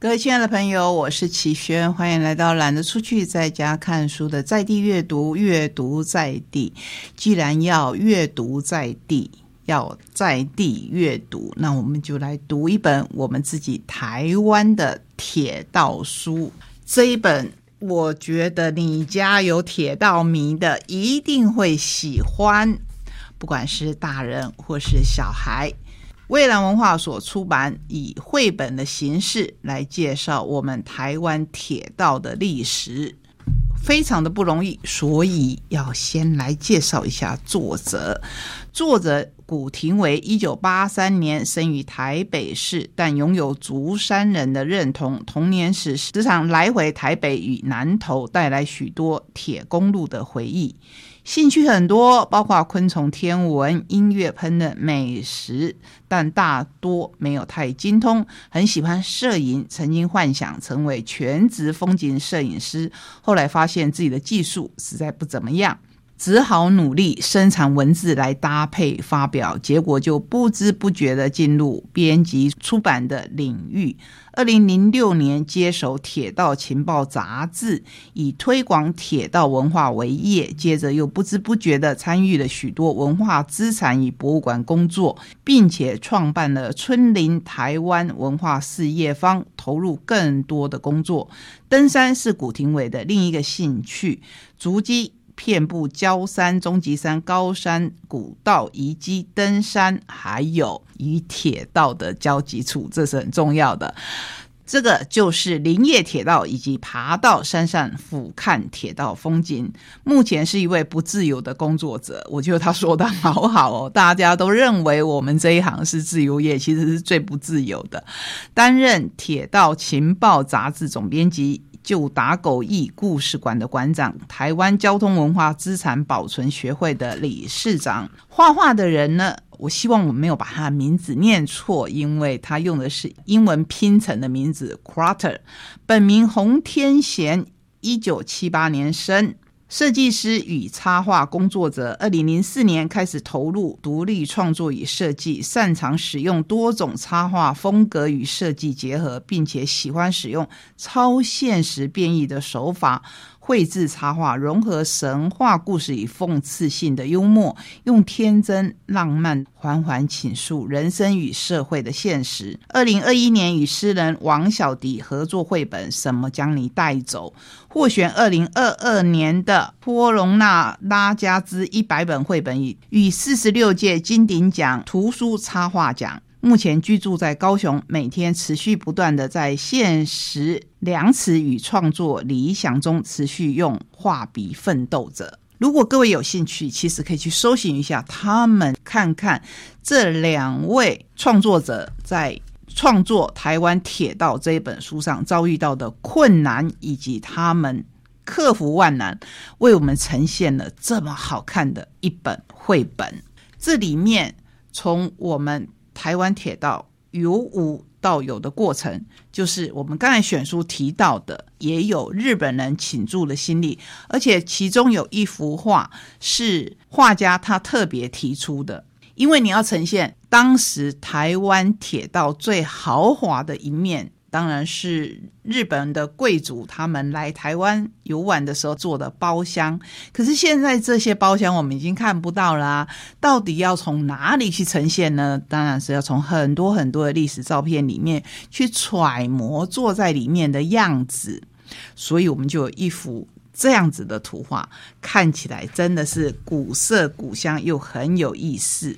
各位亲爱的朋友，我是齐轩，欢迎来到懒得出去在家看书的在地阅读，阅读在地。既然要阅读在地，要在地阅读，那我们就来读一本我们自己台湾的铁道书。这一本，我觉得你家有铁道迷的一定会喜欢，不管是大人或是小孩。蔚蓝文化所出版，以绘本的形式来介绍我们台湾铁道的历史，非常的不容易，所以要先来介绍一下作者。作者古廷伟，一九八三年生于台北市，但拥有竹山人的认同。童年时时常来回台北与南投，带来许多铁公路的回忆。兴趣很多，包括昆虫、天文、音乐、烹饪、美食，但大多没有太精通。很喜欢摄影，曾经幻想成为全职风景摄影师，后来发现自己的技术实在不怎么样。只好努力生产文字来搭配发表，结果就不知不觉的进入编辑出版的领域。二零零六年接手《铁道情报》杂志，以推广铁道文化为业，接着又不知不觉的参与了许多文化资产与博物馆工作，并且创办了春林台湾文化事业方，投入更多的工作。登山是古廷伟的另一个兴趣，足迹。遍布焦山、终极山、高山、古道遗迹、登山，还有与铁道的交集处，这是很重要的。这个就是林业铁道，以及爬到山上俯瞰铁道风景。目前是一位不自由的工作者，我觉得他说的好好哦。大家都认为我们这一行是自由业，其实是最不自由的。担任《铁道情报》杂志总编辑。就打狗驿故事馆的馆长，台湾交通文化资产保存学会的理事长。画画的人呢？我希望我没有把他名字念错，因为他用的是英文拼成的名字 c r a t e r 本名洪天贤，一九七八年生。设计师与插画工作者，二零零四年开始投入独立创作与设计，擅长使用多种插画风格与设计结合，并且喜欢使用超现实变异的手法。绘制插画，融合神话故事与讽刺性的幽默，用天真浪漫缓缓倾诉人生与社会的现实。二零二一年与诗人王小迪合作绘本《什么将你带走》，获选二零二二年的波隆纳拉加兹一百本绘本与与四十六届金鼎奖图书插画奖。目前居住在高雄，每天持续不断的在现实量词与创作理想中持续用画笔奋斗着。如果各位有兴趣，其实可以去搜寻一下他们，看看这两位创作者在创作《台湾铁道》这一本书上遭遇到的困难，以及他们克服万难，为我们呈现了这么好看的一本绘本。这里面从我们。台湾铁道由无到有的过程，就是我们刚才选书提到的，也有日本人倾注的心力，而且其中有一幅画是画家他特别提出的，因为你要呈现当时台湾铁道最豪华的一面。当然是日本的贵族他们来台湾游玩的时候做的包厢，可是现在这些包厢我们已经看不到啦。到底要从哪里去呈现呢？当然是要从很多很多的历史照片里面去揣摩坐在里面的样子。所以我们就有一幅这样子的图画，看起来真的是古色古香又很有意思。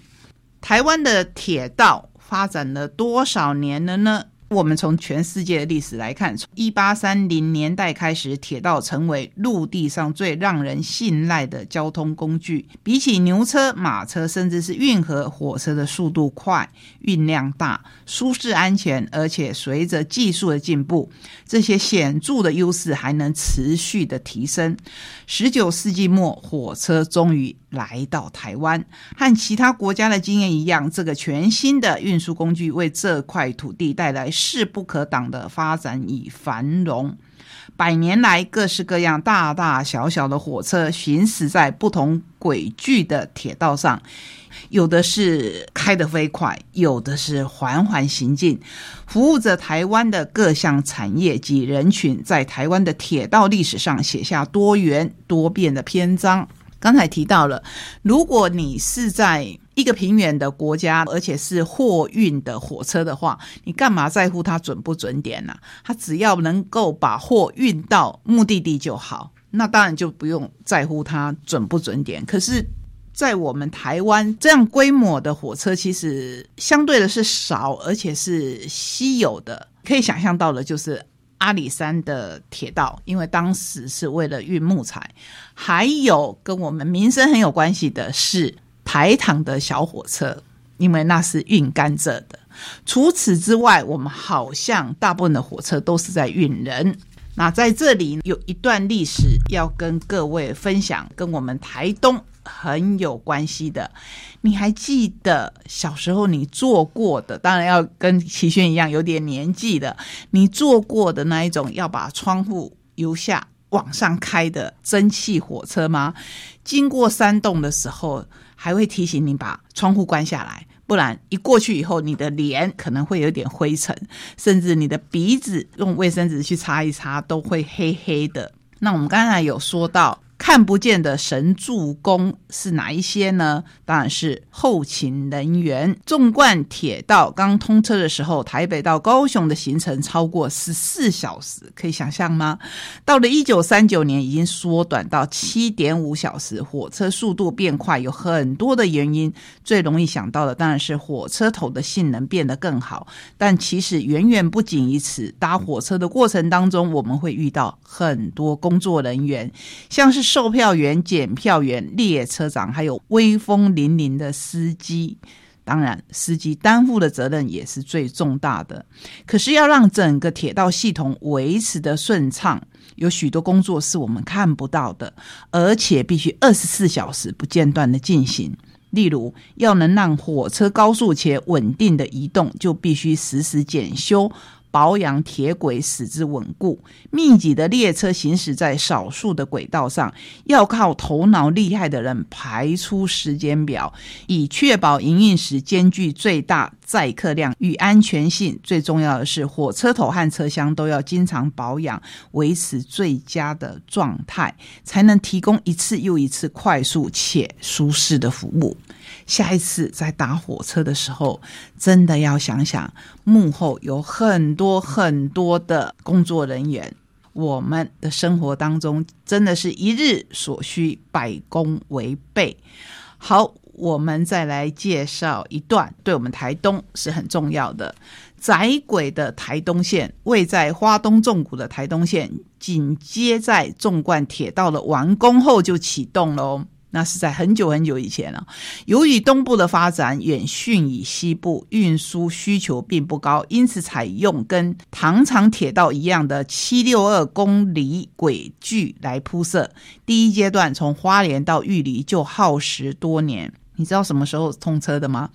台湾的铁道发展了多少年了呢？我们从全世界的历史来看，从一八三零年代开始，铁道成为陆地上最让人信赖的交通工具。比起牛车、马车，甚至是运河、火车的速度快、运量大、舒适安全，而且随着技术的进步，这些显著的优势还能持续的提升。十九世纪末，火车终于来到台湾。和其他国家的经验一样，这个全新的运输工具为这块土地带来势不可挡的发展与繁荣。百年来，各式各样、大大小小的火车行驶在不同轨距的铁道上，有的是开得飞快，有的是缓缓行进，服务着台湾的各项产业及人群，在台湾的铁道历史上写下多元多变的篇章。刚才提到了，如果你是在一个平原的国家，而且是货运的火车的话，你干嘛在乎它准不准点呢？它只要能够把货运到目的地就好，那当然就不用在乎它准不准点。可是，在我们台湾这样规模的火车，其实相对的是少，而且是稀有的。可以想象到的，就是。阿里山的铁道，因为当时是为了运木材，还有跟我们民生很有关系的是台糖的小火车，因为那是运甘蔗的。除此之外，我们好像大部分的火车都是在运人。那在这里有一段历史要跟各位分享，跟我们台东。很有关系的，你还记得小时候你坐过的？当然要跟齐轩一样有点年纪的，你坐过的那一种要把窗户由下往上开的蒸汽火车吗？经过山洞的时候，还会提醒你把窗户关下来，不然一过去以后，你的脸可能会有点灰尘，甚至你的鼻子用卫生纸去擦一擦都会黑黑的。那我们刚才有说到。看不见的神助攻是哪一些呢？当然是后勤人员。纵贯铁道刚通车的时候，台北到高雄的行程超过十四小时，可以想象吗？到了一九三九年，已经缩短到七点五小时。火车速度变快，有很多的原因，最容易想到的当然是火车头的性能变得更好。但其实远远不仅于此。搭火车的过程当中，我们会遇到很多工作人员，像是。售票员、检票员、列车长，还有威风凛凛的司机，当然，司机担负的责任也是最重大的。可是，要让整个铁道系统维持的顺畅，有许多工作是我们看不到的，而且必须二十四小时不间断的进行。例如，要能让火车高速且稳定的移动，就必须实时检修。保养铁轨使之稳固，密集的列车行驶在少数的轨道上，要靠头脑厉害的人排出时间表，以确保营运时间距最大。载客量与安全性。最重要的是，火车头和车厢都要经常保养，维持最佳的状态，才能提供一次又一次快速且舒适的服务。下一次在搭火车的时候，真的要想想幕后有很多很多的工作人员。我们的生活当中，真的是一日所需，百工为备。好，我们再来介绍一段，对我们台东是很重要的窄轨的台东线，位在花东纵谷的台东线，紧接在纵贯铁道的完工后就启动喽。那是在很久很久以前了。由于东部的发展远逊于西部，运输需求并不高，因此采用跟唐长铁道一样的七六二公里轨距来铺设。第一阶段从花莲到玉里就耗时多年。你知道什么时候通车的吗？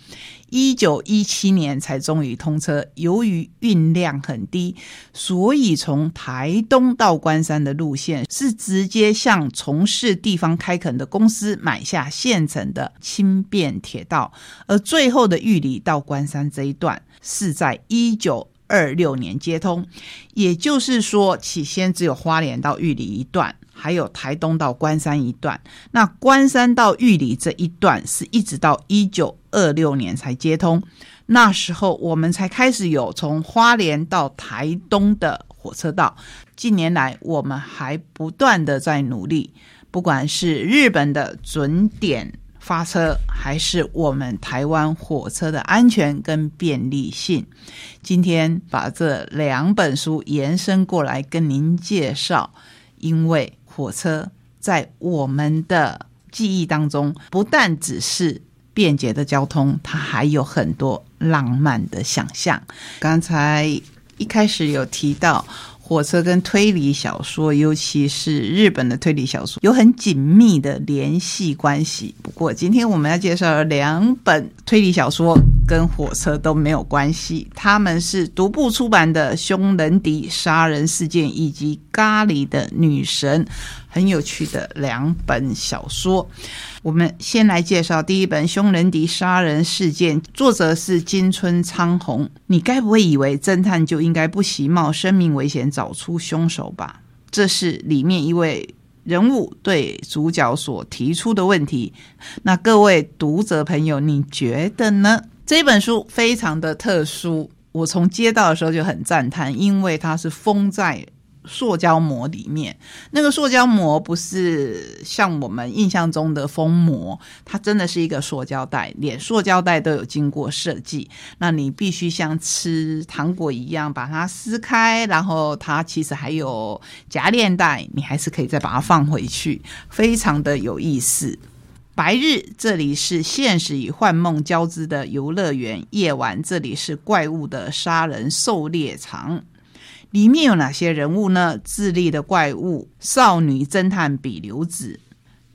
一九一七年才终于通车。由于运量很低，所以从台东到关山的路线是直接向从事地方开垦的公司买下现成的轻便铁道，而最后的玉里到关山这一段是在一九二六年接通。也就是说，起先只有花莲到玉里一段。还有台东到关山一段，那关山到玉里这一段是一直到一九二六年才接通，那时候我们才开始有从花莲到台东的火车道。近年来，我们还不断的在努力，不管是日本的准点发车，还是我们台湾火车的安全跟便利性。今天把这两本书延伸过来跟您介绍，因为。火车在我们的记忆当中，不但只是便捷的交通，它还有很多浪漫的想象。刚才一开始有提到，火车跟推理小说，尤其是日本的推理小说，有很紧密的联系关系。不过，今天我们要介绍两本推理小说跟火车都没有关系，他们是独步出版的《凶人迪杀人事件》以及《咖喱的女神》，很有趣的两本小说。我们先来介绍第一本《凶人迪杀人事件》，作者是金春昌宏。你该不会以为侦探就应该不惜冒生命危险找出凶手吧？这是里面一位人物对主角所提出的问题。那各位读者朋友，你觉得呢？这本书非常的特殊，我从接到的时候就很赞叹，因为它是封在。塑胶膜里面，那个塑胶膜不是像我们印象中的封膜，它真的是一个塑胶袋，连塑胶袋都有经过设计。那你必须像吃糖果一样把它撕开，然后它其实还有夹链袋，你还是可以再把它放回去，非常的有意思。白日这里是现实与幻梦交织的游乐园，夜晚这里是怪物的杀人狩猎场。里面有哪些人物呢？智力的怪物少女侦探比留子，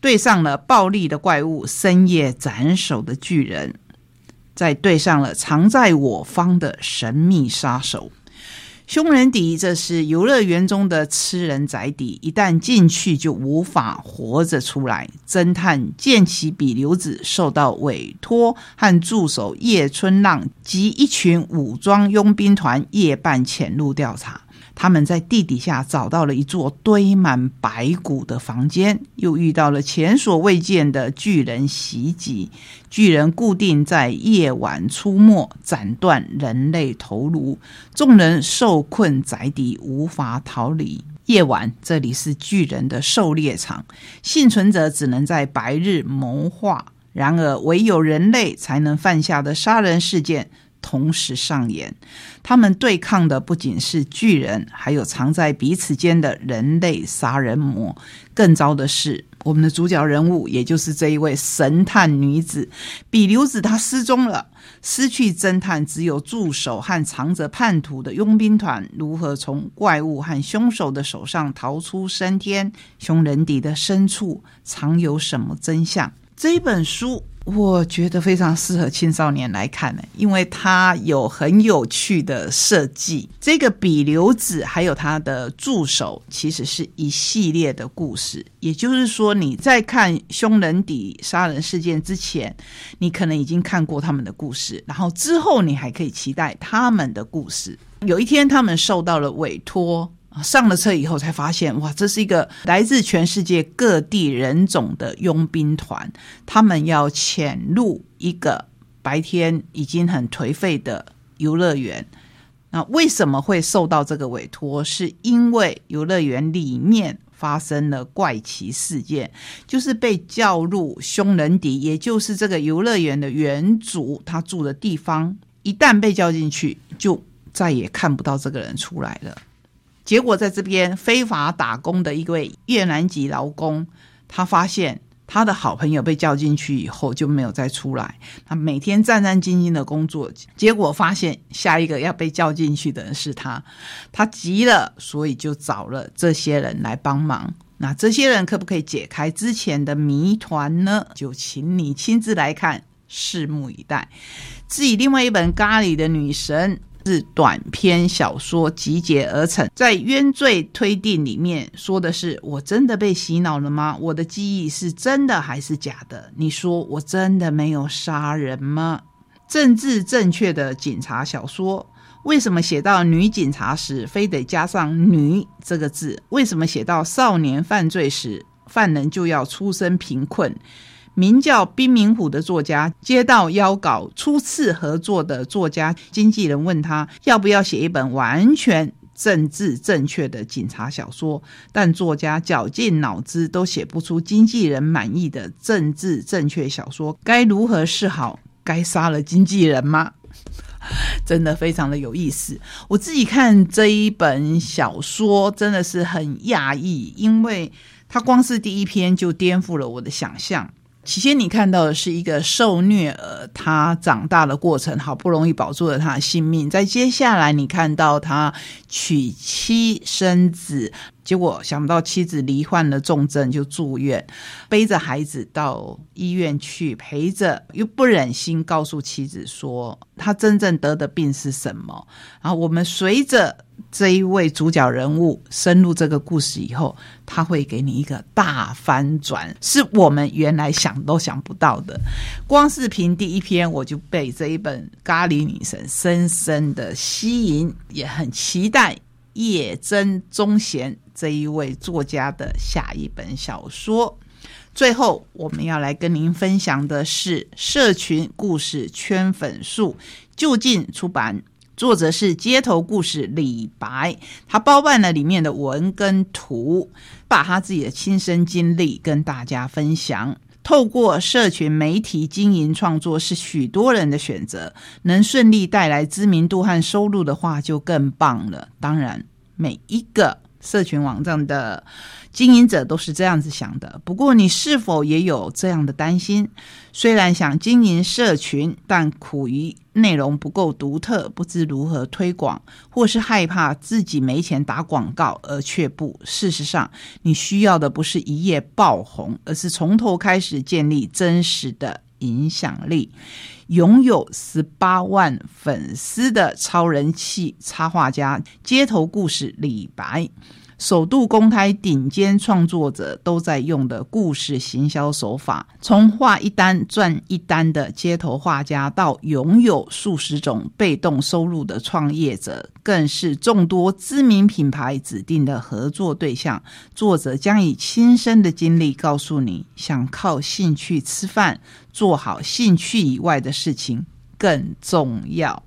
对上了暴力的怪物深夜斩首的巨人，再对上了藏在我方的神秘杀手。凶人底，这是游乐园中的吃人宅邸，一旦进去就无法活着出来。侦探见其比留子受到委托，和助手叶春浪及一群武装佣兵团夜半潜入调查。他们在地底下找到了一座堆满白骨的房间，又遇到了前所未见的巨人袭击。巨人固定在夜晚出没，斩断人类头颅。众人受困宅邸，无法逃离。夜晚，这里是巨人的狩猎场，幸存者只能在白日谋划。然而，唯有人类才能犯下的杀人事件。同时上演，他们对抗的不仅是巨人，还有藏在彼此间的人类杀人魔。更糟的是，我们的主角人物，也就是这一位神探女子比留子，她失踪了。失去侦探，只有助手和藏着叛徒的佣兵团。如何从怪物和凶手的手上逃出升天？凶人底的深处藏有什么真相？这本书。我觉得非常适合青少年来看呢，因为它有很有趣的设计。这个比留子还有他的助手，其实是一系列的故事。也就是说，你在看凶人底杀人事件之前，你可能已经看过他们的故事，然后之后你还可以期待他们的故事。有一天，他们受到了委托。上了车以后才发现，哇，这是一个来自全世界各地人种的佣兵团，他们要潜入一个白天已经很颓废的游乐园。那为什么会受到这个委托？是因为游乐园里面发生了怪奇事件，就是被叫入凶人底，也就是这个游乐园的原主他住的地方，一旦被叫进去，就再也看不到这个人出来了。结果在这边非法打工的一位越南籍劳工，他发现他的好朋友被叫进去以后就没有再出来。他每天战战兢兢的工作，结果发现下一个要被叫进去的人是他，他急了，所以就找了这些人来帮忙。那这些人可不可以解开之前的谜团呢？就请你亲自来看，拭目以待。自己另外一本《咖喱的女神》。是短篇小说集结而成，在冤罪推定里面说的是：我真的被洗脑了吗？我的记忆是真的还是假的？你说我真的没有杀人吗？政治正确的警察小说，为什么写到女警察时非得加上“女”这个字？为什么写到少年犯罪时，犯人就要出身贫困？名叫冰明虎的作家接到邀稿，初次合作的作家经纪人问他要不要写一本完全政治正确的警察小说，但作家绞尽脑汁都写不出经纪人满意的政治正确小说，该如何是好？该杀了经纪人吗？真的非常的有意思。我自己看这一本小说真的是很讶异，因为它光是第一篇就颠覆了我的想象。起先你看到的是一个受虐儿他长大的过程，好不容易保住了他的性命。在接下来，你看到他娶妻生子。结果想不到妻子罹患了重症，就住院，背着孩子到医院去陪着，又不忍心告诉妻子说他真正得的病是什么。然后我们随着这一位主角人物深入这个故事以后，他会给你一个大翻转，是我们原来想都想不到的。光是凭第一篇，我就被这一本《咖喱女神》深深的吸引，也很期待叶真忠贤。这一位作家的下一本小说，最后我们要来跟您分享的是《社群故事圈粉术》，就近出版，作者是街头故事李白，他包办了里面的文跟图，把他自己的亲身经历跟大家分享。透过社群媒体经营创作是许多人的选择，能顺利带来知名度和收入的话，就更棒了。当然，每一个。社群网站的经营者都是这样子想的。不过，你是否也有这样的担心？虽然想经营社群，但苦于内容不够独特，不知如何推广，或是害怕自己没钱打广告而却步。事实上，你需要的不是一夜爆红，而是从头开始建立真实的影响力。拥有十八万粉丝的超人气插画家，街头故事李白，首度公开顶尖创作者都在用的故事行销手法，从画一单赚一单的街头画家，到拥有数十种被动收入的创业者，更是众多知名品牌指定的合作对象。作者将以亲身的经历告诉你，想靠兴趣吃饭。做好兴趣以外的事情更重要，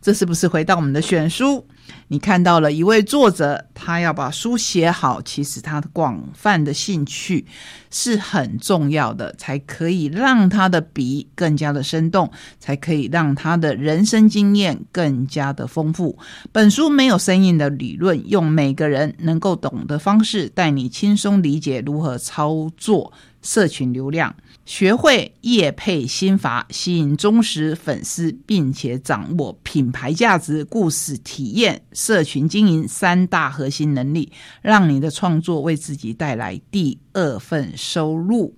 这是不是回到我们的选书？你看到了一位作者，他要把书写好，其实他的广泛的兴趣是很重要的，才可以让他的笔更加的生动，才可以让他的人生经验更加的丰富。本书没有生硬的理论，用每个人能够懂的方式，带你轻松理解如何操作。社群流量，学会业配心法，吸引忠实粉丝，并且掌握品牌价值、故事体验、社群经营三大核心能力，让你的创作为自己带来第二份收入。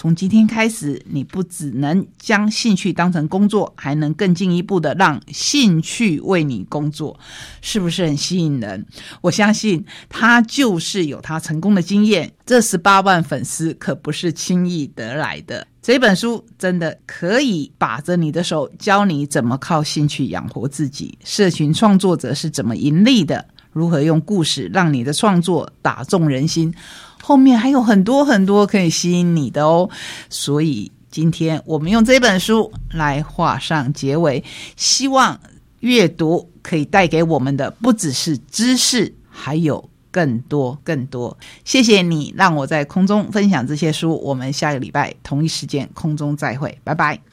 从今天开始，你不只能将兴趣当成工作，还能更进一步的让兴趣为你工作，是不是很吸引人？我相信他就是有他成功的经验。这十八万粉丝可不是轻易得来的。这本书真的可以把着你的手，教你怎么靠兴趣养活自己。社群创作者是怎么盈利的？如何用故事让你的创作打中人心？后面还有很多很多可以吸引你的哦，所以今天我们用这本书来画上结尾。希望阅读可以带给我们的不只是知识，还有更多更多。谢谢你让我在空中分享这些书。我们下个礼拜同一时间空中再会，拜拜。